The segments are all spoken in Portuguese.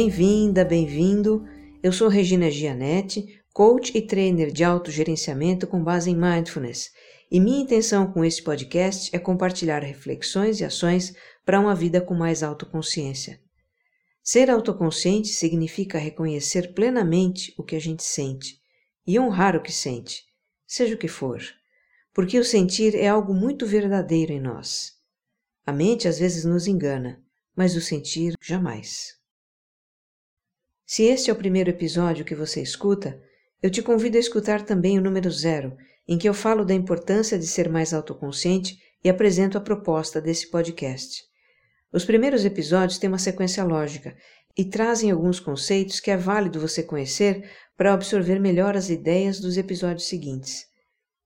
Bem-vinda, bem-vindo. Eu sou Regina Gianetti, coach e trainer de autogerenciamento com base em mindfulness, e minha intenção com este podcast é compartilhar reflexões e ações para uma vida com mais autoconsciência. Ser autoconsciente significa reconhecer plenamente o que a gente sente e honrar o que sente, seja o que for, porque o sentir é algo muito verdadeiro em nós. A mente às vezes nos engana, mas o sentir jamais. Se este é o primeiro episódio que você escuta, eu te convido a escutar também o número zero, em que eu falo da importância de ser mais autoconsciente e apresento a proposta desse podcast. Os primeiros episódios têm uma sequência lógica e trazem alguns conceitos que é válido você conhecer para absorver melhor as ideias dos episódios seguintes.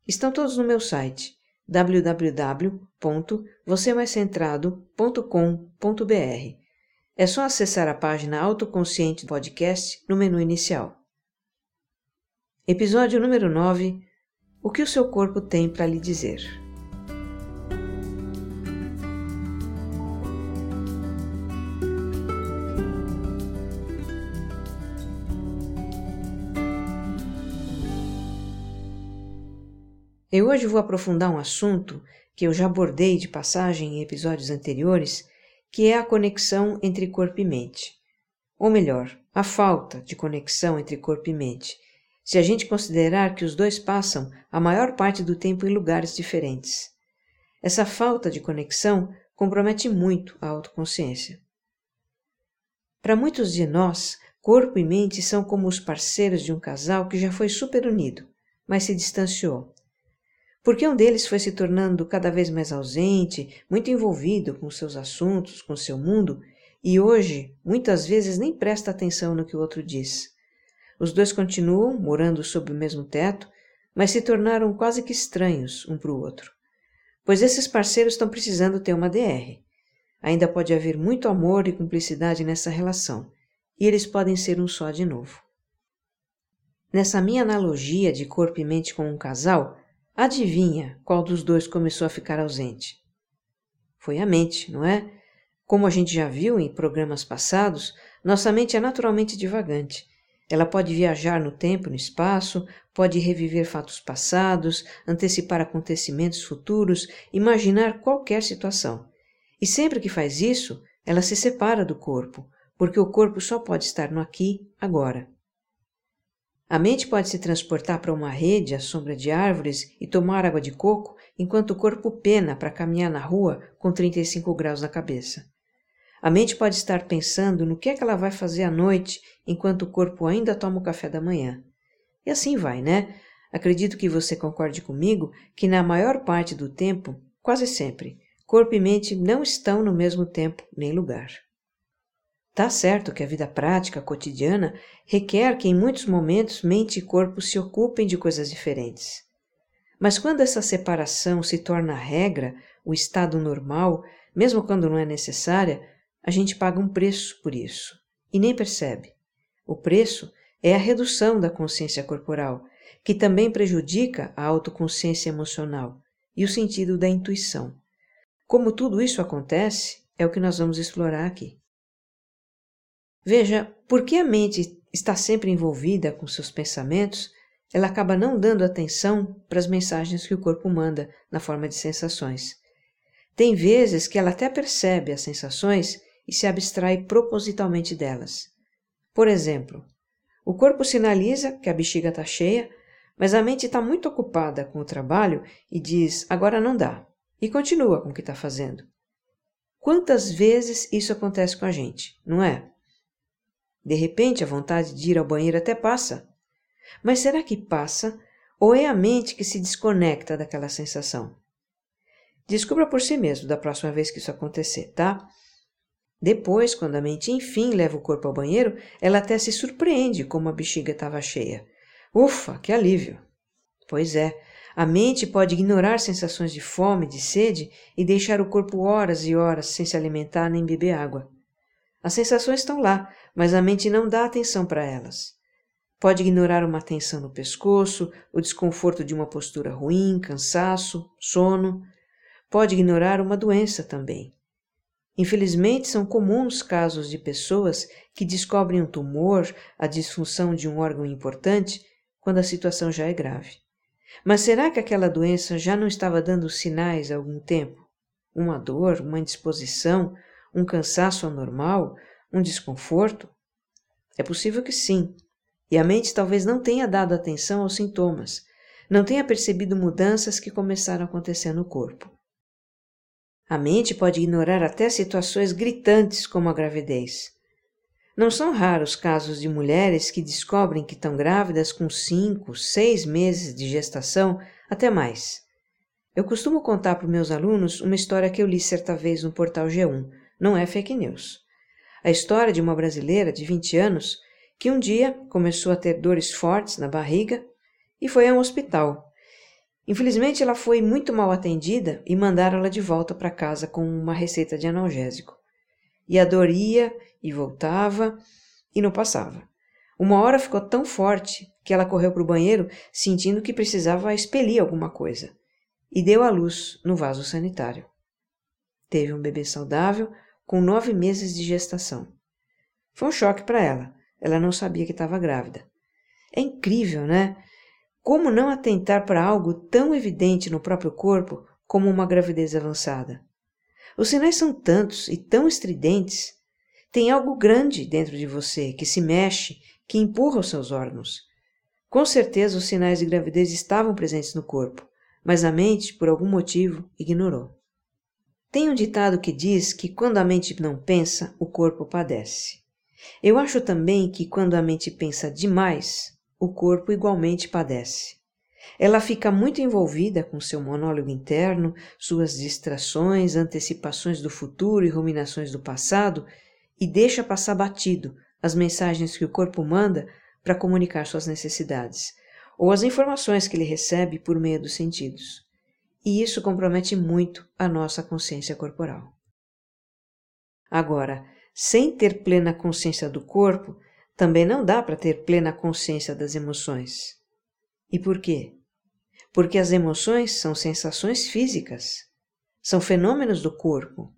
Estão todos no meu site www.vocêmaiscentrado.com.br. É só acessar a página Autoconsciente Podcast no menu inicial. Episódio número 9 O que o seu corpo tem para lhe dizer? Eu hoje vou aprofundar um assunto que eu já abordei de passagem em episódios anteriores, que é a conexão entre corpo e mente. Ou melhor, a falta de conexão entre corpo e mente, se a gente considerar que os dois passam a maior parte do tempo em lugares diferentes. Essa falta de conexão compromete muito a autoconsciência. Para muitos de nós, corpo e mente são como os parceiros de um casal que já foi super unido, mas se distanciou porque um deles foi se tornando cada vez mais ausente, muito envolvido com seus assuntos, com seu mundo, e hoje muitas vezes nem presta atenção no que o outro diz. Os dois continuam morando sob o mesmo teto, mas se tornaram quase que estranhos um para o outro. Pois esses parceiros estão precisando ter uma DR. Ainda pode haver muito amor e cumplicidade nessa relação, e eles podem ser um só de novo. Nessa minha analogia de corpo e mente com um casal, Adivinha qual dos dois começou a ficar ausente? Foi a mente, não é? Como a gente já viu em programas passados, nossa mente é naturalmente divagante. Ela pode viajar no tempo e no espaço, pode reviver fatos passados, antecipar acontecimentos futuros, imaginar qualquer situação. E sempre que faz isso, ela se separa do corpo, porque o corpo só pode estar no aqui, agora. A mente pode se transportar para uma rede à sombra de árvores e tomar água de coco, enquanto o corpo pena para caminhar na rua com 35 graus na cabeça. A mente pode estar pensando no que é que ela vai fazer à noite, enquanto o corpo ainda toma o café da manhã. E assim vai, né? Acredito que você concorde comigo que na maior parte do tempo, quase sempre, corpo e mente não estão no mesmo tempo nem lugar. Tá certo que a vida prática, cotidiana, requer que em muitos momentos mente e corpo se ocupem de coisas diferentes. Mas quando essa separação se torna regra, o estado normal, mesmo quando não é necessária, a gente paga um preço por isso e nem percebe. O preço é a redução da consciência corporal, que também prejudica a autoconsciência emocional e o sentido da intuição. Como tudo isso acontece, é o que nós vamos explorar aqui. Veja, porque a mente está sempre envolvida com seus pensamentos, ela acaba não dando atenção para as mensagens que o corpo manda na forma de sensações. Tem vezes que ela até percebe as sensações e se abstrai propositalmente delas. Por exemplo, o corpo sinaliza que a bexiga está cheia, mas a mente está muito ocupada com o trabalho e diz agora não dá, e continua com o que está fazendo. Quantas vezes isso acontece com a gente, não é? De repente, a vontade de ir ao banheiro até passa. Mas será que passa ou é a mente que se desconecta daquela sensação? Descubra por si mesmo da próxima vez que isso acontecer, tá? Depois, quando a mente enfim leva o corpo ao banheiro, ela até se surpreende como a bexiga estava cheia. Ufa, que alívio! Pois é, a mente pode ignorar sensações de fome, de sede e deixar o corpo horas e horas sem se alimentar nem beber água. As sensações estão lá, mas a mente não dá atenção para elas. Pode ignorar uma tensão no pescoço, o desconforto de uma postura ruim, cansaço, sono. Pode ignorar uma doença também. Infelizmente, são comuns casos de pessoas que descobrem um tumor, a disfunção de um órgão importante, quando a situação já é grave. Mas será que aquela doença já não estava dando sinais há algum tempo? Uma dor, uma indisposição, um cansaço anormal, um desconforto? É possível que sim. E a mente talvez não tenha dado atenção aos sintomas, não tenha percebido mudanças que começaram a acontecer no corpo. A mente pode ignorar até situações gritantes como a gravidez. Não são raros casos de mulheres que descobrem que estão grávidas com cinco, seis meses de gestação, até mais. Eu costumo contar para meus alunos uma história que eu li certa vez no portal G1. Não é fake news. A história de uma brasileira de 20 anos que um dia começou a ter dores fortes na barriga e foi a um hospital. Infelizmente, ela foi muito mal atendida e mandaram ela de volta para casa com uma receita de analgésico. E a dor ia e voltava e não passava. Uma hora ficou tão forte que ela correu para o banheiro sentindo que precisava expelir alguma coisa e deu à luz no vaso sanitário. Teve um bebê saudável com nove meses de gestação. Foi um choque para ela. Ela não sabia que estava grávida. É incrível, né? Como não atentar para algo tão evidente no próprio corpo como uma gravidez avançada? Os sinais são tantos e tão estridentes. Tem algo grande dentro de você que se mexe, que empurra os seus órgãos. Com certeza os sinais de gravidez estavam presentes no corpo, mas a mente, por algum motivo, ignorou. Tem um ditado que diz que quando a mente não pensa, o corpo padece. Eu acho também que quando a mente pensa demais, o corpo igualmente padece. Ela fica muito envolvida com seu monólogo interno, suas distrações, antecipações do futuro e ruminações do passado e deixa passar batido as mensagens que o corpo manda para comunicar suas necessidades ou as informações que ele recebe por meio dos sentidos. E isso compromete muito a nossa consciência corporal. Agora, sem ter plena consciência do corpo, também não dá para ter plena consciência das emoções. E por quê? Porque as emoções são sensações físicas, são fenômenos do corpo.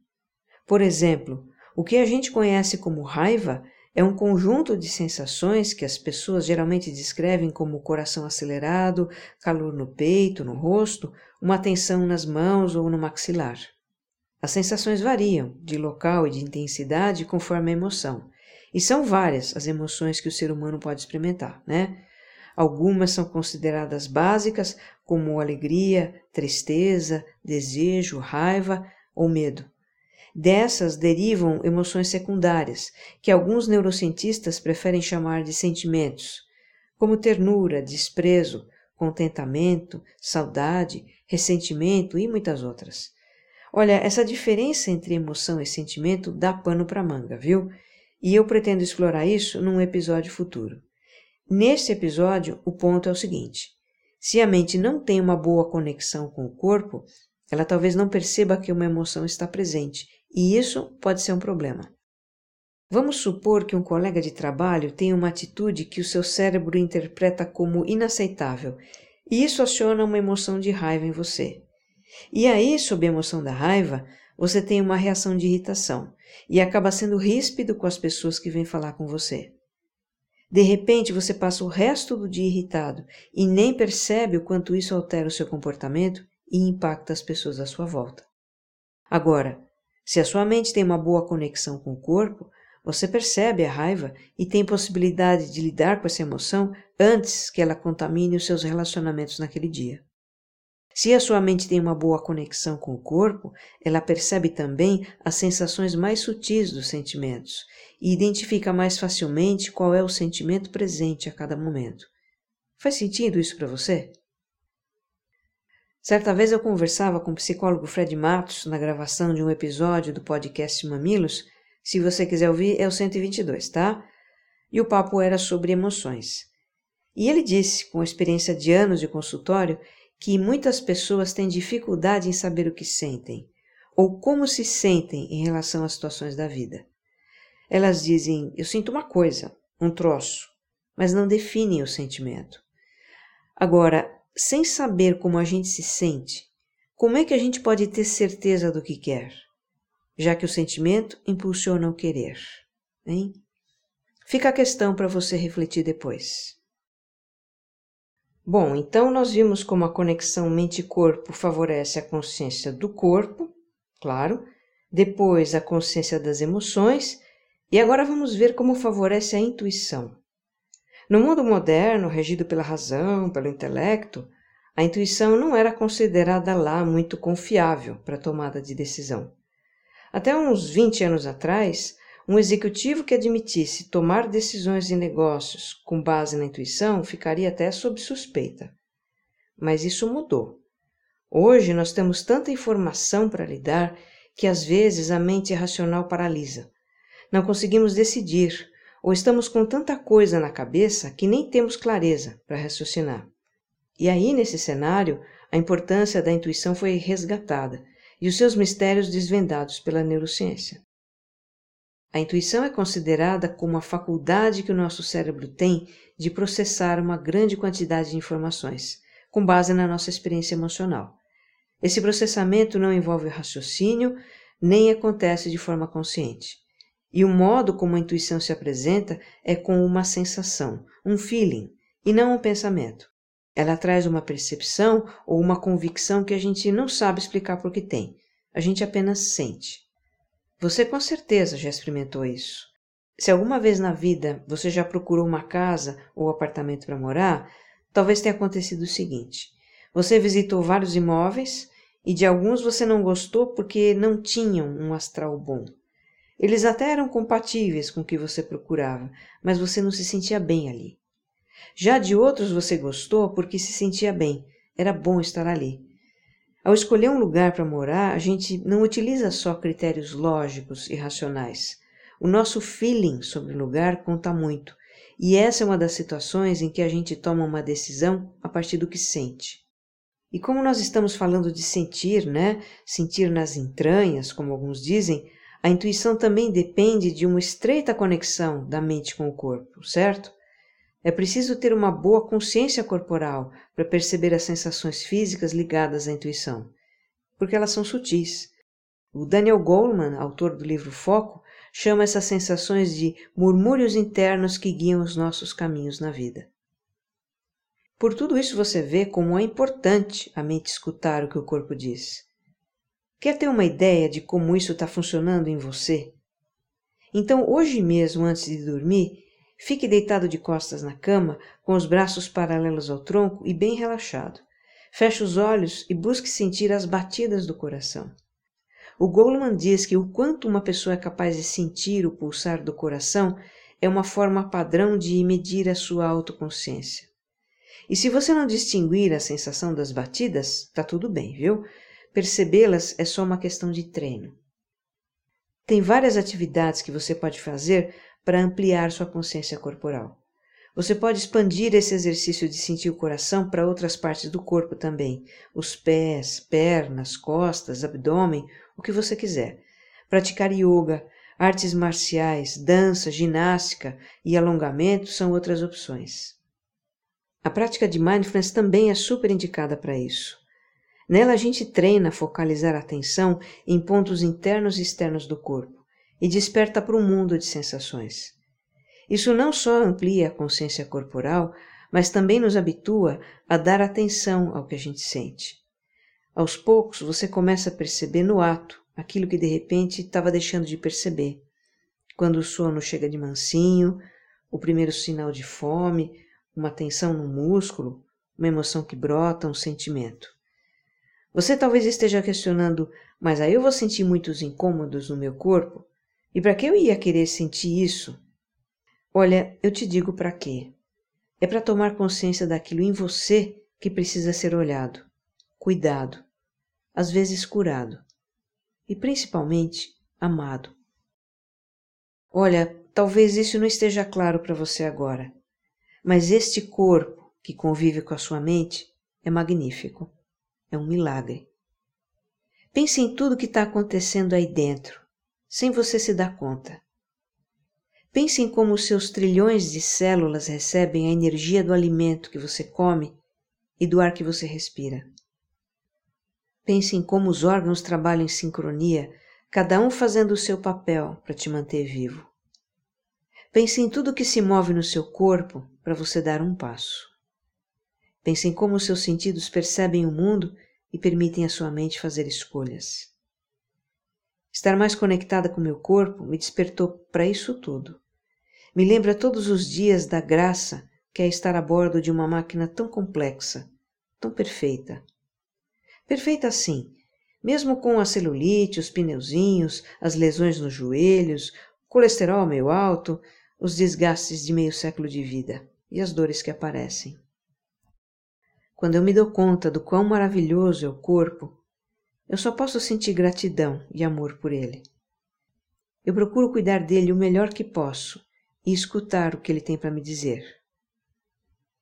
Por exemplo, o que a gente conhece como raiva é um conjunto de sensações que as pessoas geralmente descrevem como coração acelerado, calor no peito, no rosto, uma tensão nas mãos ou no maxilar. As sensações variam de local e de intensidade conforme a emoção, e são várias as emoções que o ser humano pode experimentar, né? Algumas são consideradas básicas, como alegria, tristeza, desejo, raiva ou medo. Dessas derivam emoções secundárias, que alguns neurocientistas preferem chamar de sentimentos, como ternura, desprezo, contentamento, saudade, ressentimento e muitas outras. Olha, essa diferença entre emoção e sentimento dá pano para manga, viu? E eu pretendo explorar isso num episódio futuro. Neste episódio, o ponto é o seguinte: se a mente não tem uma boa conexão com o corpo, ela talvez não perceba que uma emoção está presente e isso pode ser um problema. Vamos supor que um colega de trabalho tenha uma atitude que o seu cérebro interpreta como inaceitável, e isso aciona uma emoção de raiva em você. E aí, sob a emoção da raiva, você tem uma reação de irritação e acaba sendo ríspido com as pessoas que vêm falar com você. De repente, você passa o resto do dia irritado e nem percebe o quanto isso altera o seu comportamento e impacta as pessoas à sua volta. Agora, se a sua mente tem uma boa conexão com o corpo, você percebe a raiva e tem possibilidade de lidar com essa emoção antes que ela contamine os seus relacionamentos naquele dia. Se a sua mente tem uma boa conexão com o corpo, ela percebe também as sensações mais sutis dos sentimentos e identifica mais facilmente qual é o sentimento presente a cada momento. Faz sentido isso para você? Certa vez eu conversava com o psicólogo Fred Matos na gravação de um episódio do podcast Mamilos. Se você quiser ouvir, é o 122, tá? E o papo era sobre emoções. E ele disse, com experiência de anos de consultório, que muitas pessoas têm dificuldade em saber o que sentem ou como se sentem em relação às situações da vida. Elas dizem: Eu sinto uma coisa, um troço, mas não definem o sentimento. Agora, sem saber como a gente se sente, como é que a gente pode ter certeza do que quer? já que o sentimento impulsiona o querer. Hein? Fica a questão para você refletir depois. Bom, então nós vimos como a conexão mente-corpo favorece a consciência do corpo, claro, depois a consciência das emoções, e agora vamos ver como favorece a intuição. No mundo moderno, regido pela razão, pelo intelecto, a intuição não era considerada lá muito confiável para a tomada de decisão. Até uns 20 anos atrás, um executivo que admitisse tomar decisões de negócios com base na intuição ficaria até sob suspeita. Mas isso mudou. Hoje nós temos tanta informação para lidar que às vezes a mente racional paralisa. Não conseguimos decidir, ou estamos com tanta coisa na cabeça que nem temos clareza para raciocinar. E aí, nesse cenário, a importância da intuição foi resgatada e os seus mistérios desvendados pela neurociência. A intuição é considerada como a faculdade que o nosso cérebro tem de processar uma grande quantidade de informações, com base na nossa experiência emocional. Esse processamento não envolve raciocínio, nem acontece de forma consciente. E o modo como a intuição se apresenta é com uma sensação, um feeling, e não um pensamento. Ela traz uma percepção ou uma convicção que a gente não sabe explicar por que tem, a gente apenas sente. Você com certeza já experimentou isso. Se alguma vez na vida você já procurou uma casa ou apartamento para morar, talvez tenha acontecido o seguinte: você visitou vários imóveis e de alguns você não gostou porque não tinham um astral bom. Eles até eram compatíveis com o que você procurava, mas você não se sentia bem ali. Já de outros você gostou porque se sentia bem, era bom estar ali. Ao escolher um lugar para morar, a gente não utiliza só critérios lógicos e racionais. O nosso feeling sobre o lugar conta muito, e essa é uma das situações em que a gente toma uma decisão a partir do que sente. E como nós estamos falando de sentir, né? Sentir nas entranhas, como alguns dizem, a intuição também depende de uma estreita conexão da mente com o corpo, certo? É preciso ter uma boa consciência corporal para perceber as sensações físicas ligadas à intuição, porque elas são sutis. O Daniel Goleman, autor do livro Foco, chama essas sensações de murmúrios internos que guiam os nossos caminhos na vida. Por tudo isso você vê como é importante a mente escutar o que o corpo diz. Quer ter uma ideia de como isso está funcionando em você? Então, hoje mesmo, antes de dormir, Fique deitado de costas na cama, com os braços paralelos ao tronco e bem relaxado. Feche os olhos e busque sentir as batidas do coração. O Goleman diz que o quanto uma pessoa é capaz de sentir o pulsar do coração é uma forma padrão de medir a sua autoconsciência. E se você não distinguir a sensação das batidas, tá tudo bem, viu? Percebê-las é só uma questão de treino. Tem várias atividades que você pode fazer para ampliar sua consciência corporal. Você pode expandir esse exercício de sentir o coração para outras partes do corpo também, os pés, pernas, costas, abdômen, o que você quiser. Praticar yoga, artes marciais, dança, ginástica e alongamento são outras opções. A prática de mindfulness também é super indicada para isso. Nela a gente treina a focalizar a atenção em pontos internos e externos do corpo e desperta para um mundo de sensações. Isso não só amplia a consciência corporal, mas também nos habitua a dar atenção ao que a gente sente. Aos poucos você começa a perceber no ato aquilo que de repente estava deixando de perceber. Quando o sono chega de mansinho, o primeiro sinal de fome, uma tensão no músculo, uma emoção que brota, um sentimento. Você talvez esteja questionando, mas aí eu vou sentir muitos incômodos no meu corpo? E para que eu ia querer sentir isso? Olha, eu te digo para quê. É para tomar consciência daquilo em você que precisa ser olhado, cuidado, às vezes curado e principalmente amado. Olha, talvez isso não esteja claro para você agora, mas este corpo que convive com a sua mente é magnífico, é um milagre. Pense em tudo que está acontecendo aí dentro sem você se dar conta. Pense em como os seus trilhões de células recebem a energia do alimento que você come e do ar que você respira. Pense em como os órgãos trabalham em sincronia, cada um fazendo o seu papel para te manter vivo. Pense em tudo que se move no seu corpo para você dar um passo. Pense em como os seus sentidos percebem o mundo e permitem à sua mente fazer escolhas. Estar mais conectada com meu corpo me despertou para isso tudo. Me lembra todos os dias da graça que é estar a bordo de uma máquina tão complexa, tão perfeita. Perfeita assim, mesmo com a celulite, os pneuzinhos, as lesões nos joelhos, colesterol meio alto, os desgastes de meio século de vida e as dores que aparecem. Quando eu me dou conta do quão maravilhoso é o corpo, eu só posso sentir gratidão e amor por ele. Eu procuro cuidar dele o melhor que posso e escutar o que ele tem para me dizer.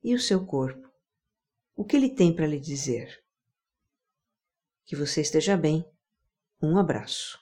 E o seu corpo? O que ele tem para lhe dizer? Que você esteja bem. Um abraço.